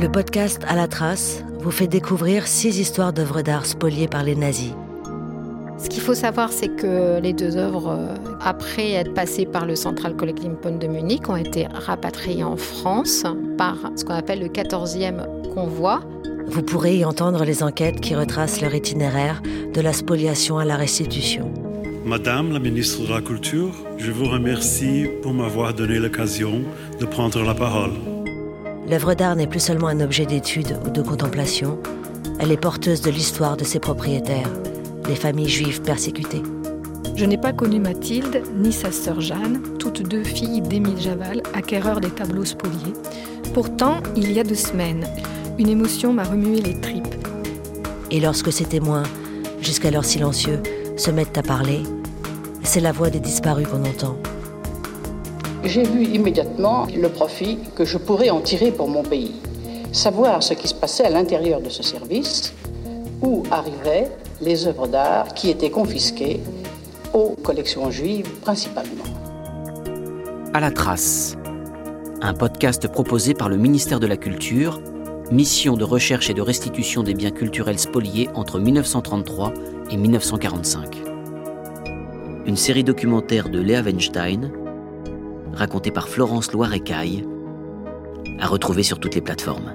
Le podcast À la trace vous fait découvrir six histoires d'œuvres d'art spoliées par les nazis. Ce qu'il faut savoir, c'est que les deux œuvres, euh, après être passées par le Central Collecting de Munich, ont été rapatriées en France par ce qu'on appelle le 14e convoi. Vous pourrez y entendre les enquêtes qui retracent leur itinéraire de la spoliation à la restitution. Madame la ministre de la Culture, je vous remercie pour m'avoir donné l'occasion de prendre la parole. L'œuvre d'art n'est plus seulement un objet d'étude ou de contemplation, elle est porteuse de l'histoire de ses propriétaires les familles juives persécutées. Je n'ai pas connu Mathilde ni sa sœur Jeanne, toutes deux filles d'Émile Javal, acquéreur des tableaux spoliés. Pourtant, il y a deux semaines, une émotion m'a remué les tripes. Et lorsque ces témoins, jusqu'alors silencieux, se mettent à parler, c'est la voix des disparus qu'on entend. J'ai vu immédiatement le profit que je pourrais en tirer pour mon pays. Savoir ce qui se passait à l'intérieur de ce service, où arrivaient les œuvres d'art qui étaient confisquées aux collections juives principalement. À la trace, un podcast proposé par le ministère de la Culture, mission de recherche et de restitution des biens culturels spoliés entre 1933 et 1945. Une série documentaire de Léa Weinstein, racontée par Florence Loire-Écaille, à retrouver sur toutes les plateformes.